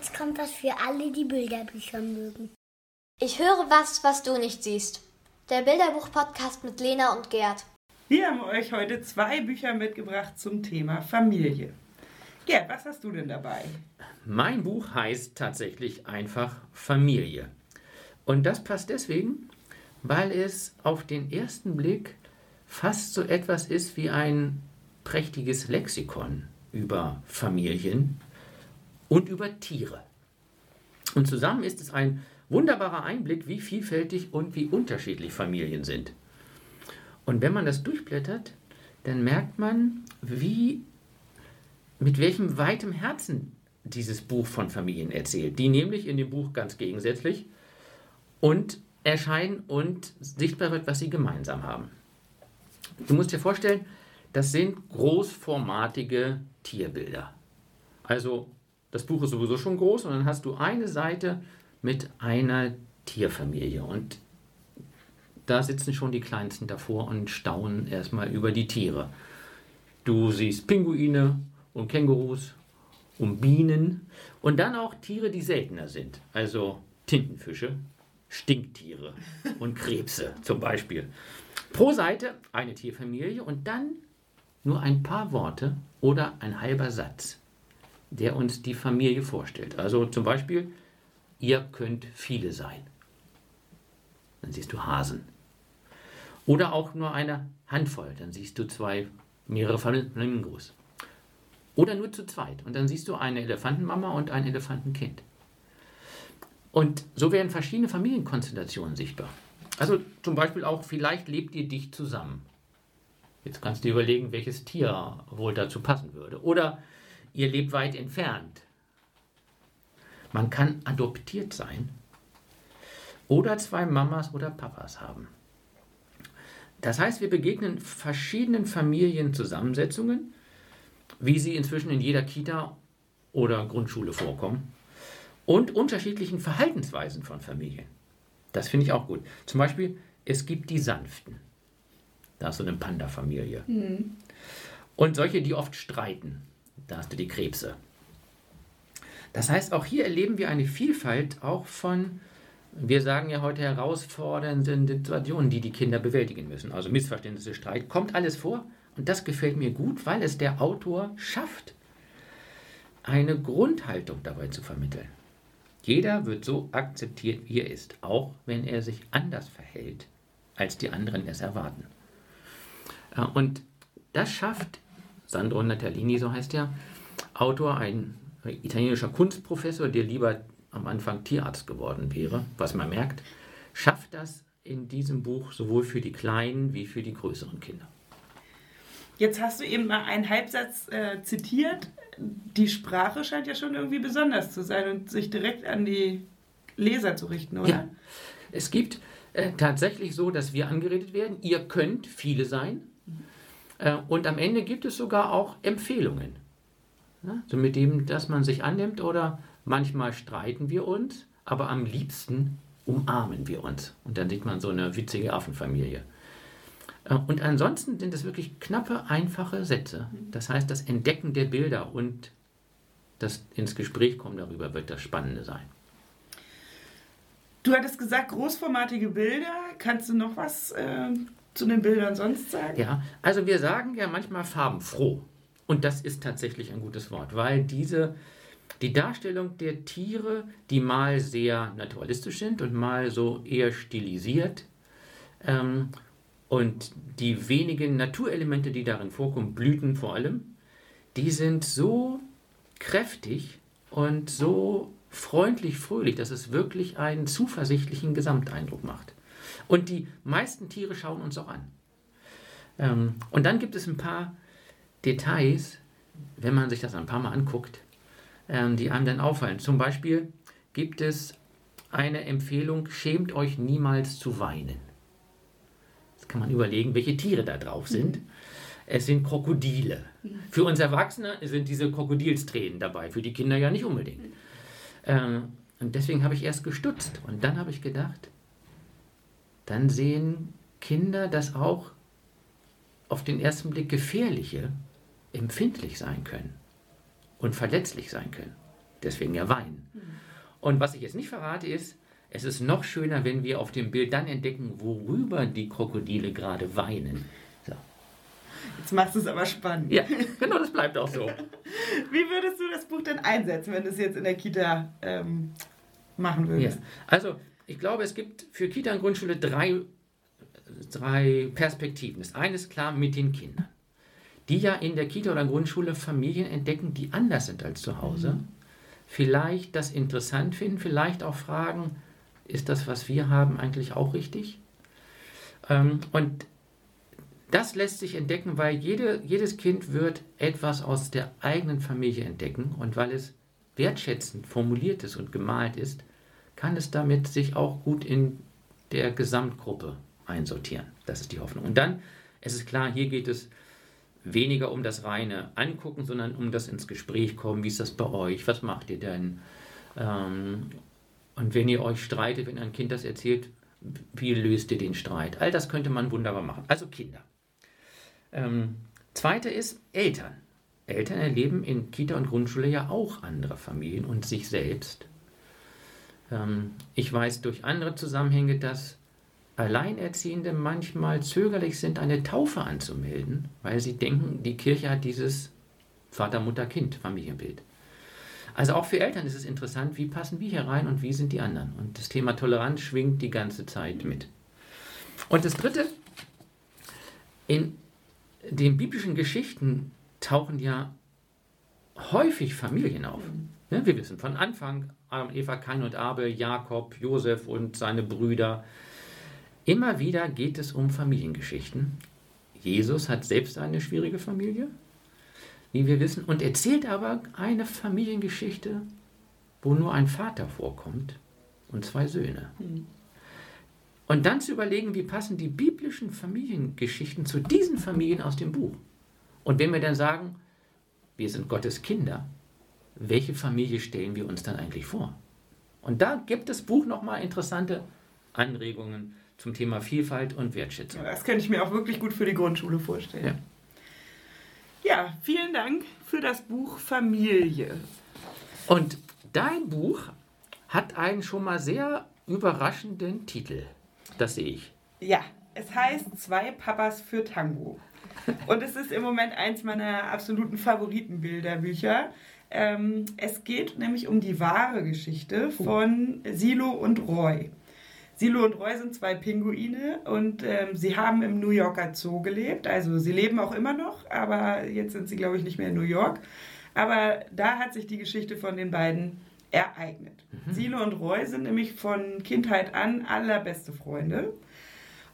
jetzt kommt was für alle, die Bilderbücher mögen. Ich höre was, was du nicht siehst. Der Bilderbuch-Podcast mit Lena und Gerd. Wir haben euch heute zwei Bücher mitgebracht zum Thema Familie. Gerd, was hast du denn dabei? Mein Buch heißt tatsächlich einfach Familie. Und das passt deswegen, weil es auf den ersten Blick fast so etwas ist wie ein prächtiges Lexikon über Familien und über Tiere. Und zusammen ist es ein wunderbarer Einblick, wie vielfältig und wie unterschiedlich Familien sind. Und wenn man das durchblättert, dann merkt man, wie mit welchem weitem Herzen dieses Buch von Familien erzählt, die nämlich in dem Buch ganz gegensätzlich und erscheinen und sichtbar wird, was sie gemeinsam haben. Du musst dir vorstellen, das sind großformatige Tierbilder. Also das Buch ist sowieso schon groß und dann hast du eine Seite mit einer Tierfamilie und da sitzen schon die Kleinsten davor und staunen erstmal über die Tiere. Du siehst Pinguine und Kängurus und Bienen und dann auch Tiere, die seltener sind, also Tintenfische, Stinktiere und Krebse zum Beispiel. Pro Seite eine Tierfamilie und dann nur ein paar Worte oder ein halber Satz, der uns die Familie vorstellt. Also zum Beispiel, ihr könnt viele sein. Dann siehst du Hasen. Oder auch nur eine Handvoll, dann siehst du zwei, mehrere Flamingos. Oder nur zu zweit und dann siehst du eine Elefantenmama und ein Elefantenkind. Und so werden verschiedene Familienkonstellationen sichtbar. Also zum Beispiel auch, vielleicht lebt ihr dicht zusammen. Jetzt kannst du dir überlegen, welches Tier wohl dazu passen würde. Oder ihr lebt weit entfernt. Man kann adoptiert sein. Oder zwei Mamas oder Papas haben. Das heißt, wir begegnen verschiedenen Familienzusammensetzungen, wie sie inzwischen in jeder Kita oder Grundschule vorkommen, und unterschiedlichen Verhaltensweisen von Familien. Das finde ich auch gut. Zum Beispiel, es gibt die Sanften. Da hast du eine Panda-Familie. Mhm. Und solche, die oft streiten. Da hast du die Krebse. Das heißt, auch hier erleben wir eine Vielfalt auch von, wir sagen ja heute, herausfordernden Situationen, die die Kinder bewältigen müssen. Also Missverständnisse, Streit, kommt alles vor. Und das gefällt mir gut, weil es der Autor schafft, eine Grundhaltung dabei zu vermitteln. Jeder wird so akzeptiert, wie er ist, auch wenn er sich anders verhält, als die anderen es erwarten. Und das schafft Sandro Natalini, so heißt er, Autor, ein italienischer Kunstprofessor, der lieber am Anfang Tierarzt geworden wäre, was man merkt, schafft das in diesem Buch sowohl für die kleinen wie für die größeren Kinder. Jetzt hast du eben mal einen Halbsatz äh, zitiert. Die Sprache scheint ja schon irgendwie besonders zu sein und sich direkt an die Leser zu richten, oder? Ja. Es gibt äh, tatsächlich so, dass wir angeredet werden. Ihr könnt viele sein. Äh, und am Ende gibt es sogar auch Empfehlungen. Ja, so mit dem, dass man sich annimmt oder manchmal streiten wir uns, aber am liebsten umarmen wir uns. Und dann sieht man so eine witzige Affenfamilie. Äh, und ansonsten sind es wirklich knappe, einfache Sätze. Das heißt, das Entdecken der Bilder und das ins Gespräch kommen darüber wird das Spannende sein. Du hattest gesagt, großformatige Bilder. Kannst du noch was äh, zu den Bildern sonst sagen? Ja, also wir sagen ja manchmal farbenfroh. Und das ist tatsächlich ein gutes Wort, weil diese, die Darstellung der Tiere, die mal sehr naturalistisch sind und mal so eher stilisiert, ähm, und die wenigen Naturelemente, die darin vorkommen, Blüten vor allem, die sind so kräftig und so freundlich, fröhlich, dass es wirklich einen zuversichtlichen Gesamteindruck macht. Und die meisten Tiere schauen uns auch an. Ähm, und dann gibt es ein paar Details, wenn man sich das ein paar Mal anguckt, ähm, die einem dann auffallen. Zum Beispiel gibt es eine Empfehlung, schämt euch niemals zu weinen kann man überlegen, welche Tiere da drauf sind. Mhm. Es sind Krokodile. Mhm. Für uns Erwachsene sind diese Krokodilstränen dabei, für die Kinder ja nicht unbedingt. Mhm. Ähm, und deswegen habe ich erst gestutzt und dann habe ich gedacht, dann sehen Kinder, dass auch auf den ersten Blick gefährliche empfindlich sein können und verletzlich sein können. Deswegen ja Wein. Und was ich jetzt nicht verrate ist, es ist noch schöner, wenn wir auf dem Bild dann entdecken, worüber die Krokodile gerade weinen. So. Jetzt machst du es aber spannend. Ja, genau, das bleibt auch so. Wie würdest du das Buch denn einsetzen, wenn du es jetzt in der Kita ähm, machen Ja. würdest? Also, ich glaube, es gibt für Kita und Grundschule drei, drei Perspektiven. Das eine ist klar mit den Kindern, die ja in der Kita oder Grundschule Familien entdecken, die anders sind als zu Hause. Vielleicht das interessant finden, vielleicht auch fragen, ist das, was wir haben, eigentlich auch richtig? Ähm, und das lässt sich entdecken, weil jede, jedes Kind wird etwas aus der eigenen Familie entdecken und weil es wertschätzend formuliert ist und gemalt ist, kann es damit sich auch gut in der Gesamtgruppe einsortieren. Das ist die Hoffnung. Und dann, es ist klar, hier geht es weniger um das reine Angucken, sondern um das ins Gespräch kommen. Wie ist das bei euch? Was macht ihr denn? Ähm, und wenn ihr euch streitet, wenn ein Kind das erzählt, wie löst ihr den Streit? All das könnte man wunderbar machen. Also Kinder. Ähm, zweite ist Eltern. Eltern erleben in Kita und Grundschule ja auch andere Familien und sich selbst. Ähm, ich weiß durch andere Zusammenhänge, dass Alleinerziehende manchmal zögerlich sind, eine Taufe anzumelden, weil sie denken, die Kirche hat dieses Vater, Mutter, Kind Familienbild. Also auch für Eltern ist es interessant, wie passen wir hier rein und wie sind die anderen. Und das Thema Toleranz schwingt die ganze Zeit mit. Und das Dritte, in den biblischen Geschichten tauchen ja häufig Familien auf. Wir wissen von Anfang Adam, Eva, Kain und Abel, Jakob, Josef und seine Brüder. Immer wieder geht es um Familiengeschichten. Jesus hat selbst eine schwierige Familie, wie wir wissen, und erzählt aber eine Familiengeschichte, wo nur ein Vater vorkommt und zwei Söhne. Und dann zu überlegen, wie passen die biblischen Familiengeschichten zu diesen Familien aus dem Buch. Und wenn wir dann sagen, wir sind Gottes Kinder, welche Familie stellen wir uns dann eigentlich vor? Und da gibt das Buch nochmal interessante Anregungen zum Thema Vielfalt und Wertschätzung. Das könnte ich mir auch wirklich gut für die Grundschule vorstellen. Ja, vielen Dank für das Buch Familie. Und dein Buch hat einen schon mal sehr überraschenden Titel. Das sehe ich. Ja, es heißt Zwei Papas für Tango. Und es ist im Moment eins meiner absoluten Favoritenbilderbücher. Ähm, es geht nämlich um die wahre Geschichte von Silo und Roy. Silo und Roy sind zwei Pinguine und ähm, sie haben im New Yorker Zoo gelebt. Also sie leben auch immer noch, aber jetzt sind sie, glaube ich, nicht mehr in New York. Aber da hat sich die Geschichte von den beiden ereignet. Silo und Roy sind nämlich von Kindheit an allerbeste Freunde.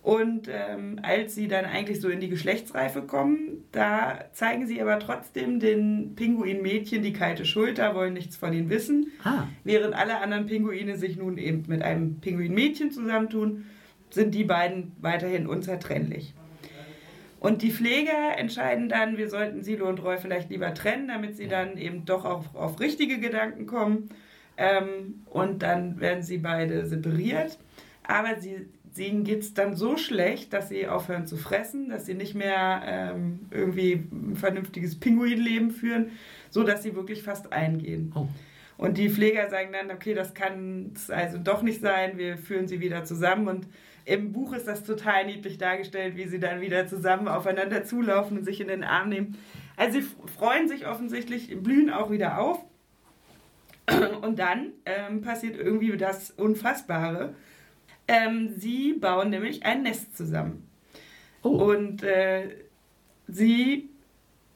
Und ähm, als sie dann eigentlich so in die Geschlechtsreife kommen, da zeigen sie aber trotzdem den Pinguin-Mädchen die kalte Schulter, wollen nichts von ihnen wissen. Ah, Während alle anderen Pinguine sich nun eben mit einem Pinguin-Mädchen zusammentun, sind die beiden weiterhin unzertrennlich. Und die Pfleger entscheiden dann, wir sollten Silo und Roy vielleicht lieber trennen, damit sie dann eben doch auf, auf richtige Gedanken kommen. Ähm, und dann werden sie beide separiert. Aber sie, ihnen geht es dann so schlecht, dass sie aufhören zu fressen, dass sie nicht mehr ähm, irgendwie ein vernünftiges Pinguinleben führen, so dass sie wirklich fast eingehen. oh. Und die Pfleger sagen dann, okay, das kann es also doch nicht sein, wir führen sie wieder zusammen. Und im Buch ist das total niedlich dargestellt, wie sie dann wieder zusammen aufeinander zulaufen und sich in den Arm nehmen. Also sie freuen sich offensichtlich, blühen auch wieder auf. Und dann ähm, passiert irgendwie das Unfassbare. Ähm, sie bauen nämlich ein Nest zusammen. Oh. Und äh, sie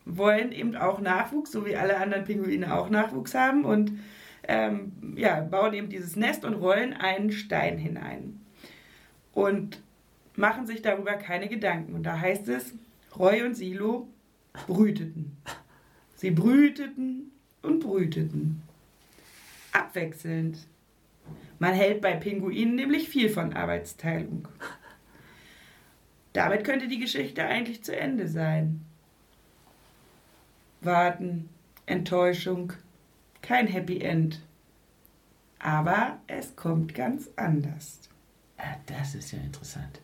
wollen eben auch Nachwuchs, so wie alle anderen Pinguine auch Nachwuchs haben und ähm, ja, bauen eben dieses Nest und rollen einen Stein hinein. Und machen sich darüber keine Gedanken. Und da heißt es, Roy und Silo brüteten. Sie brüteten und brüteten. Abwechselnd. Man hält bei Pinguinen nämlich viel von Arbeitsteilung. Damit könnte die Geschichte eigentlich zu Ende sein. Warten, Enttäuschung, kein Happy End. Aber es kommt ganz anders. Ah, das ist ja interessant.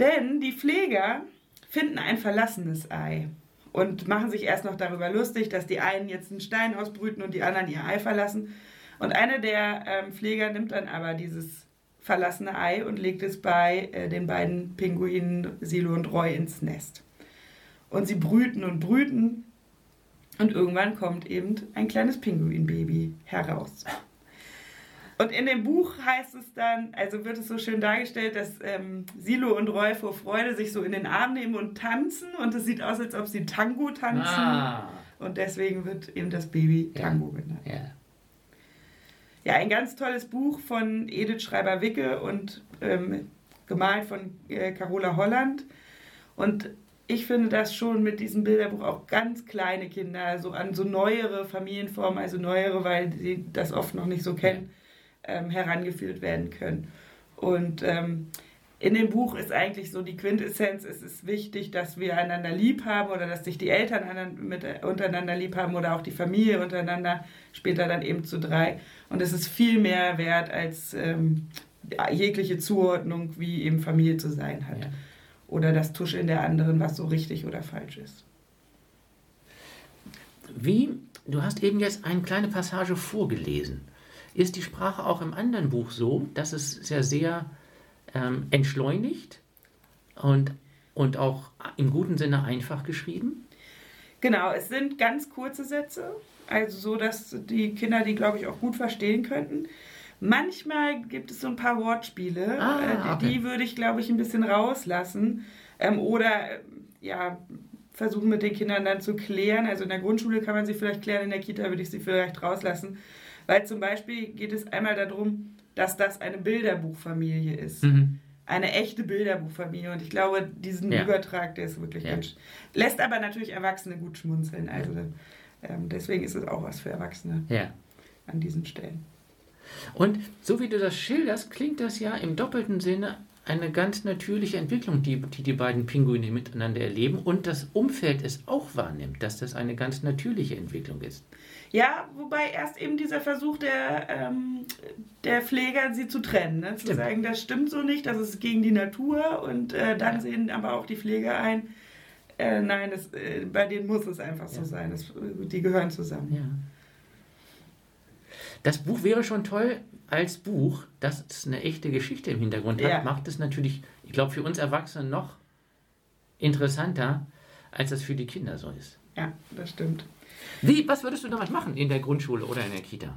Denn die Pfleger finden ein verlassenes Ei. und machen sich erst noch darüber lustig, dass die einen jetzt einen Stein ausbrüten und die anderen ihr Ei verlassen. Und eine der ähm, Pfleger nimmt dann aber dieses verlassene Ei und legt es bei äh, den beiden Pinguinen Silo und Roy ins Nest. Und sie brüten und brüten und irgendwann kommt eben ein kleines Pinguinbaby heraus. Und in dem Buch heißt es dann, also wird es so schön dargestellt, dass ähm, Silo und Roy vor Freude sich so in den Arm nehmen und tanzen. Und es sieht aus, als ob sie Tango tanzen. Ah, Und deswegen wird eben das Baby Tango genannt. ja. Ja, ein ganz tolles Buch von Edith Schreiber-Wicke und ähm, gemalt von äh, Carola Holland. Und ich finde das schon mit diesem Bilderbuch auch ganz kleine Kinder, so an so neuere Familienformen, also neuere, weil sie das oft noch nicht so kennen, ähm, herangeführt werden können. Und ähm, in dem Buch ist eigentlich so die Quintessenz, es ist wichtig, dass wir einander lieb haben oder dass sich die Eltern mit, untereinander lieb haben oder auch die Familie untereinander, später dann eben zu drei. Und es ist viel mehr wert als ähm, jegliche Zuordnung, wie eben Familie zu sein hat. Ja. Oder das Tuscheln der anderen, was so richtig oder falsch ist. Wie, du hast eben jetzt eine kleine Passage vorgelesen. Ist die Sprache auch im anderen Buch so, dass es sehr, sehr ähm, entschleunigt und, und auch im guten Sinne einfach geschrieben? Genau, es sind ganz kurze Sätze, also so, dass die Kinder die, glaube ich, auch gut verstehen könnten. Manchmal gibt es so ein paar Wortspiele, Ah, äh, die, okay. die würde ich, glaube ich, ein bisschen rauslassen. Ähm, oder ja, versuchen mit den Kindern dann zu klären. Also in der Grundschule kann man sie vielleicht klären, in der Kita würde ich sie vielleicht rauslassen. Weil zum Beispiel geht es einmal darum, dass das eine Bilderbuchfamilie ist Mhm. eine echte Bilderbuchfamilie und ich glaube, diesen Ja. Übertrag, der ist wirklich Ja. ganz. Lässt aber natürlich Erwachsene gut schmunzeln. Also ähm, deswegen ist es auch was für Erwachsene Ja. an diesen Stellen. Und so wie du das schilderst, klingt das ja im doppelten Sinne eine ganz natürliche Entwicklung, die die, die beiden Pinguine miteinander erleben und das Umfeld es auch wahrnimmt, dass das eine ganz natürliche Entwicklung ist. Ja, wobei erst eben dieser Versuch der, ähm, der Pfleger, sie zu trennen. Ne? Zu Stimmt. sagen, das stimmt so nicht, das ist gegen die Natur und äh, dann Ja. sehen aber auch die Pfleger ein, äh, nein, das, äh, bei denen muss es einfach so Ja. sein. Das, die gehören zusammen. Ja. Das Buch wäre schon toll als Buch, dass es eine echte Geschichte im Hintergrund hat, Ja. macht es natürlich, ich glaube, für uns Erwachsene noch interessanter, als das für die Kinder so ist. Ja, das stimmt. Wie, was würdest du damals machen in der Grundschule oder in der Kita?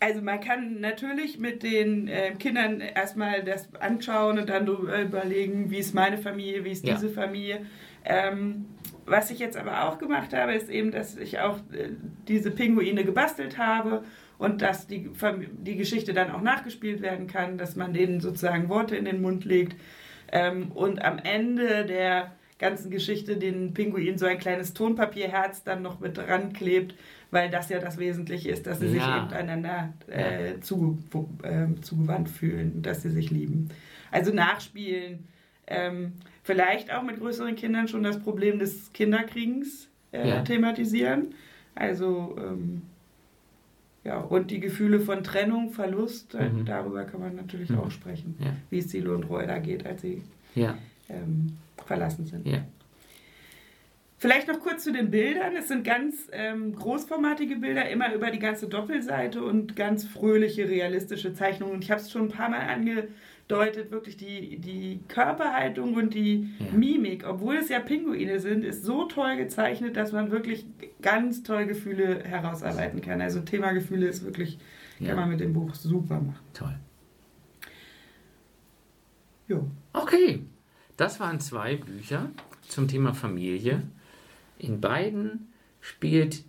Also man kann natürlich mit den äh, Kindern erstmal das anschauen und dann überlegen, wie ist meine Familie, wie ist Ja. diese Familie. Ähm, was ich jetzt aber auch gemacht habe, ist eben, dass ich auch äh, diese Pinguine gebastelt habe und dass die, die Geschichte dann auch nachgespielt werden kann, dass man denen sozusagen Worte in den Mund legt ähm, und am Ende der ganzen Geschichte den Pinguinen so ein kleines Tonpapierherz dann noch mit dran klebt, weil das ja das Wesentliche ist, dass sie sich Ja. eben einander äh, zu, äh, zugewandt fühlen, dass sie sich lieben. Also nachspielen, ähm, vielleicht auch mit größeren Kindern schon das Problem des Kinderkriegens äh, Ja. thematisieren. Also ähm, ja, und die Gefühle von Trennung, Verlust, äh, Mhm. darüber kann man natürlich Mhm. auch sprechen, Ja. wie es Silo und Roy da geht, als sie Ja, ähm, verlassen sind. ja. Vielleicht noch kurz zu den Bildern. Es sind ganz ähm, großformatige Bilder, immer über die ganze Doppelseite und ganz fröhliche, realistische Zeichnungen. Ich habe es schon ein paar Mal angedeutet, wirklich die, die Körperhaltung und die Ja. Mimik, obwohl es ja Pinguine sind, ist so toll gezeichnet, dass man wirklich ganz toll Gefühle herausarbeiten kann. Also Thema Gefühle ist wirklich, Ja. kann man mit dem Buch super machen. Toll. Jo. Okay, das waren zwei Bücher zum Thema Familie. In beiden spielt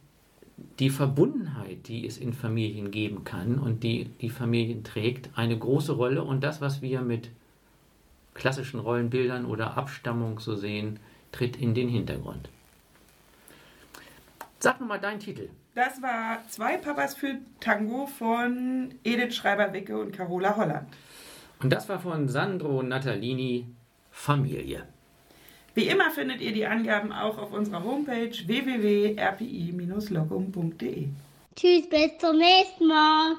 die Verbundenheit, die es in Familien geben kann und die die Familien trägt, eine große Rolle. Und das, was wir mit klassischen Rollenbildern oder Abstammung so sehen, tritt in den Hintergrund. Sag nochmal deinen Titel. Das war Zwei Papas für Tango von Edith Schreiber-Wicke und Carola Holland. Und das war von Sandro Natalini, Familie. Wie immer findet ihr die Angaben auch auf unserer Homepage www.rpi-locum.de. Tschüss, bis zum nächsten Mal.